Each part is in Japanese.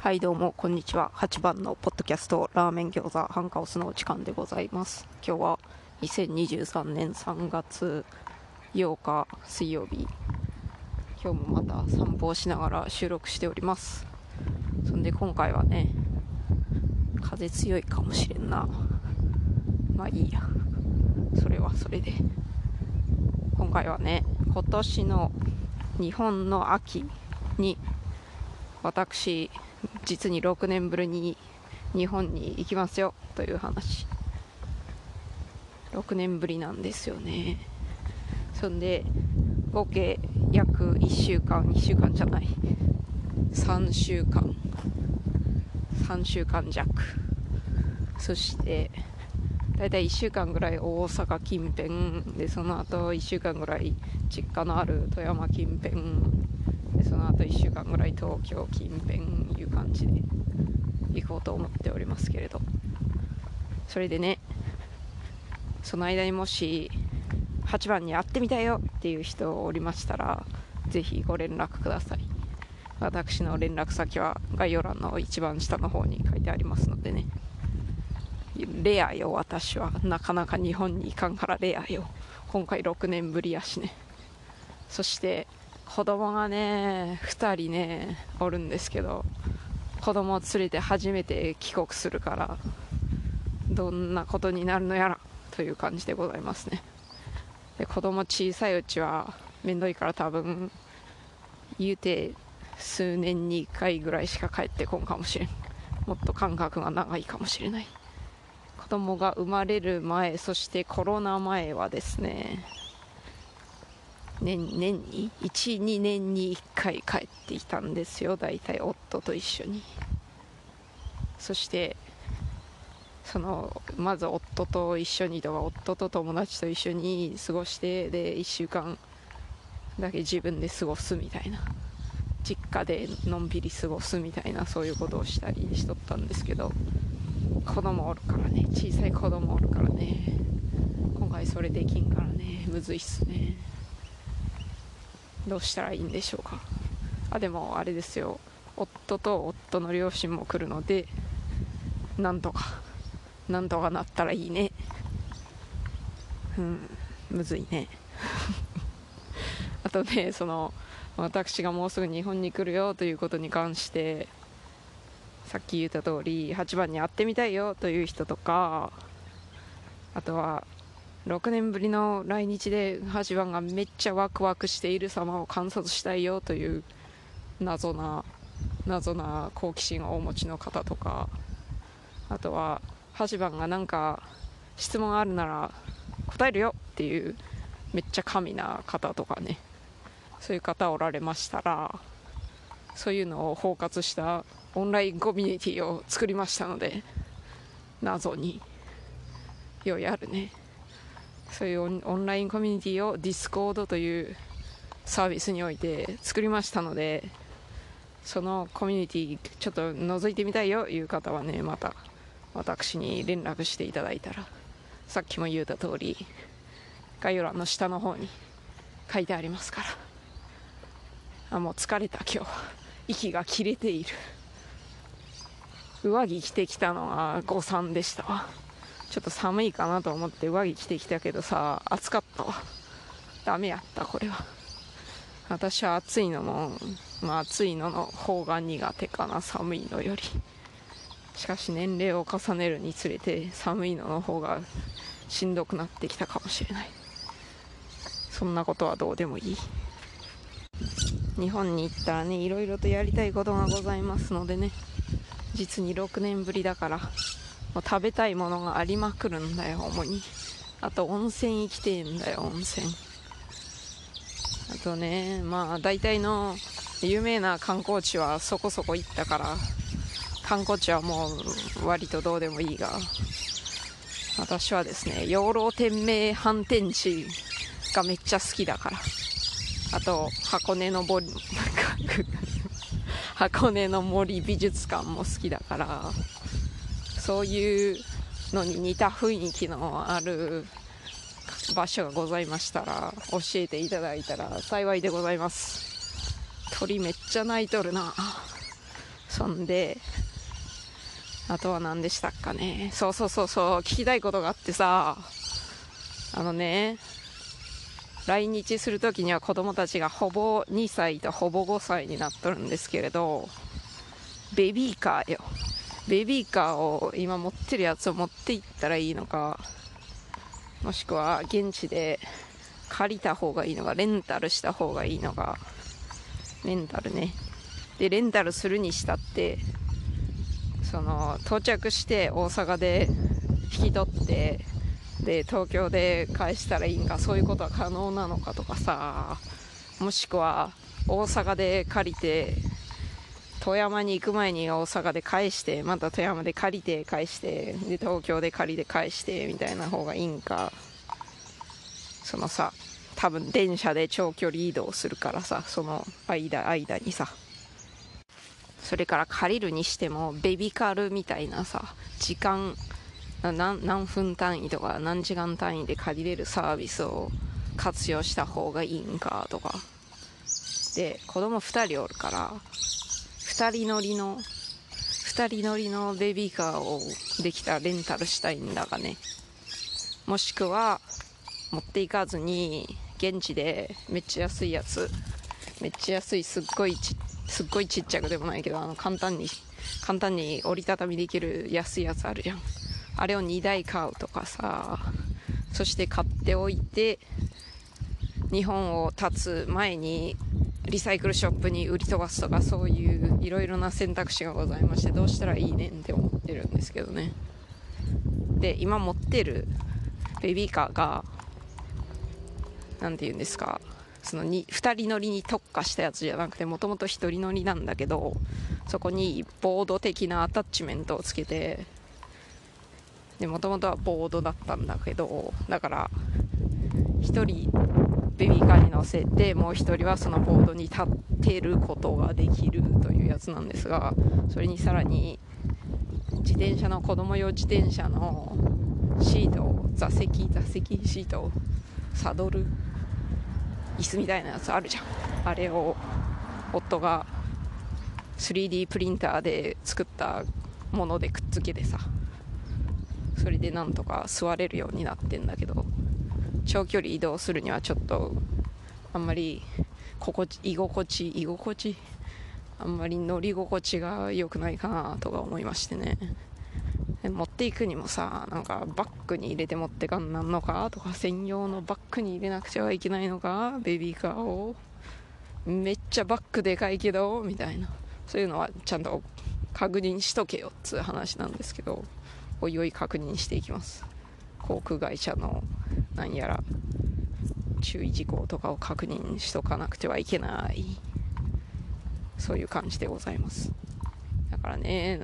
はいどうもこんにちは。8番のポッドキャストラーメン餃子ハンカオスのお時間でございます。今日は2023年3月8日水曜日。今日もまた散歩をしながら収録しております。そんで今回はね風強いかもしれんな。まあいいや。それはそれで。今回はね今年の日本の秋に私実に6年ぶりに日本に行きますよという話。6年ぶりなんですよね。そんで合計約1週間2週間じゃない。3週間。3週間弱。そして大体1週間ぐらい大阪近辺でその後1週間ぐらい実家のある富山近辺。でその後1週間ぐらい東京近辺いう感じで行こうと思っておりますけれど。それでねその間にもし8番に会ってみたいよっていう人おりましたらぜひご連絡ください。私の連絡先は概要欄の一番下の方に書いてありますのでね。レアよ私は。なかなか日本に行かんからレアよ。今回6年ぶりやしね。そして子供がね2人ねおるんですけど子供を連れて初めて帰国するからどんなことになるのやらという感じでございますね。で子供小さいうちは面倒いから多分言うて数年に1回ぐらいしか帰ってこんかもしれん。もっと間隔が長いかもしれない。子供が生まれる前そしてコロナ前はですね年年に？12年に1回帰ってきたんですよ。大体夫と一緒に。そしてそのまず夫と一緒にとか夫と友達と一緒に過ごしてで1週間だけ自分で過ごすみたいな。実家でのんびり過ごすみたいなそういうことをしたりしとったんですけど子供おるからね。小さい子供おるからね。今回それできんからね。むずいっすね。どうしたらいいんでしょうか。あでもあれですよ。夫と夫の両親も来るのでなんとかなんとかなったらいいね。うんむずいね。あとねその私がもうすぐ日本に来るよということに関してさっき言った通り8番に会ってみたいよという人とかあとは6年ぶりの来日で8番がめっちゃワクワクしている様を観察したいよという謎な謎な好奇心をお持ちの方とかあとは8番がなんか質問あるなら答えるよっていうめっちゃ神な方とかねそういう方おられましたらそういうのを包括したオンラインコミュニティを作りましたので謎によいあるね。そういうオンラインコミュニティを Discord というサービスにおいて作りましたのでそのコミュニティちょっと覗いてみたいよいう方はねまた私に連絡していただいたらさっきも言うた通り概要欄の下の方に書いてありますから。あもう疲れた今日。息が切れている。上着着てきたのは誤算でしたわ。ちょっと寒いかなと思って上着着てきたけどさ暑かったわ。ダメやったこれは。私は暑いのもまあ暑いのの方が苦手かな寒いのより。しかし年齢を重ねるにつれて寒いのの方がしんどくなってきたかもしれない。そんなことはどうでもいい。日本に行ったらねいろいろとやりたいことがございますのでね。実に6年ぶりだから。もう食べたいものがありまくるんだよ主に。あと温泉行きてえんだよ温泉。あとねまあ大体の有名な観光地はそこそこ行ったから観光地はもう割とどうでもいいが私はですね養老天明反転地がめっちゃ好きだから。あと箱根の森 箱根の森美術館も好きだから。そういうのに似た雰囲気のある場所がございましたら教えていただいたら幸いでございます。鳥めっちゃ鳴いとるな。そんであとは何でしたっかね。そうそうそうそう。聞きたいことがあってさ。あのね来日するときには子供たちがほぼ2歳とほぼ5歳になっとるんですけれどベビーカーよ。ベビーカーを今持ってるやつを持って行ったらいいのかもしくは現地で借りた方がいいのかレンタルした方がいいのか。レンタルね。でレンタルするにしたってその到着して大阪で引き取ってで東京で返したらいいんかそういうことは可能なのかとかさもしくは大阪で借りて富山に行く前に大阪で返してまた富山で借りて返してで東京で借りて返してみたいな方がいいんか。そのさ多分電車で長距離移動するからさその間間にさ。それから借りるにしてもベビカルみたいなさ時間何分単位とか何時間単位で借りれるサービスを活用した方がいいんかとか。で子供2人おるから2人乗りの2人乗りのベビーカーをできたレンタルしたいんだがね。もしくは持っていかずに現地でめっちゃ安いやつめっちゃ安いすっごいちすっごいちっちゃくでもないけどあの簡単に簡単に折りたたみできる安いやつあるじゃん。あれを2台買うとかさそして買っておいて日本を立つ前にリサイクルショップに売り飛ばすとかそういういろいろな選択肢がございましてどうしたらいいねんって思ってるんですけどね。で今持ってるベビーカーが何て言うんですかその 2, 2人乗りに特化したやつじゃなくてもともと1人乗りなんだけどそこにボード的なアタッチメントをつけてでもともとはボードだったんだけどだから1人ベビーカーに乗せてもう1人はそのボードに立ってることができるというやつなんですがそれにさらに自転車の子供用自転車のシート座席座席シートサドル椅子みたいなやつあるじゃん。あれを夫が 3D プリンターで作ったものでくっつけてさそれでなんとか座れるようになってんだけど長距離移動するにはちょっとあんまり心地居心地居心地あんまり乗り心地が良くないかなとか思いましてね。持っていくにもさなんかバッグに入れて持ってかんなんのかとか専用のバッグに入れなくてはいけないのかベビーカーを。めっちゃバッグでかいけどみたいな。そういうのはちゃんと確認しとけよっつう話なんですけどおいおい確認していきます。航空会社のなんやら注意事項とかを確認しとかなくてはいけない。そういう感じでございます。だからね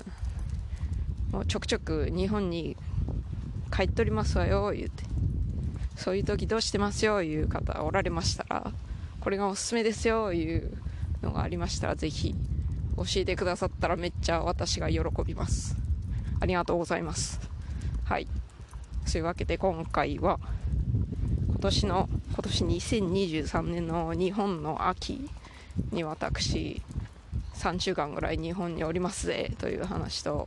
もうちょくちょく日本に帰っとりますわよ言うて。そういう時どうしてますよいう方おられましたらこれがおすすめですよいうのがありましたらぜひ教えてくださったらめっちゃ私が喜びます。ありがとうございます。はい。そういうわけで今回は年の今年2023年の日本の秋に私3週間ぐらい日本におりますぜという話と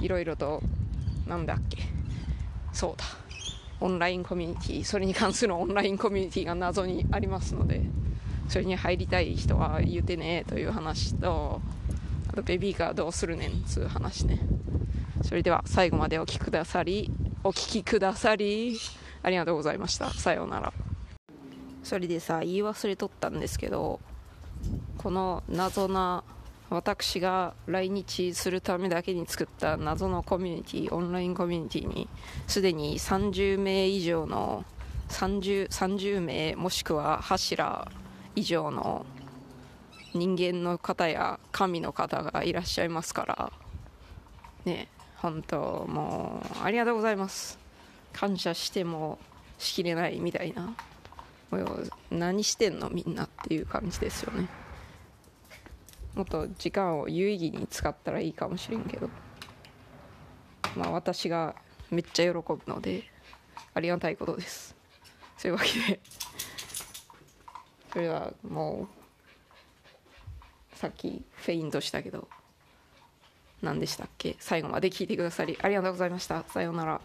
いろいろとなんだっけ。そうだ。オンラインコミュニティそれに関するオンラインコミュニティが謎にありますのでそれに入りたい人は言うてねという話とあとベビーカーどうするねんつう話ね。それでは最後までお聴きくださりお聴きくださり。ありがとうございました。さようなら。それでさ言い忘れとったんですけどこの謎な私が来日するためだけに作った謎のコミュニティオンラインコミュニティにすでに30名以上の 30, 30名もしくは柱以上の人間の方や神の方がいらっしゃいますからね本当もうありがとうございます。感謝してもしきれないみたいな。何してんのみんなっていう感じですよね。もっと時間を有意義に使ったらいいかもしれんけど。まあ私がめっちゃ喜ぶのでありがたいことです。そういうわけで。それはもうさっきフェイントしたけど何でしたっけ？最後まで聞いてくださりありがとうございました。さようなら。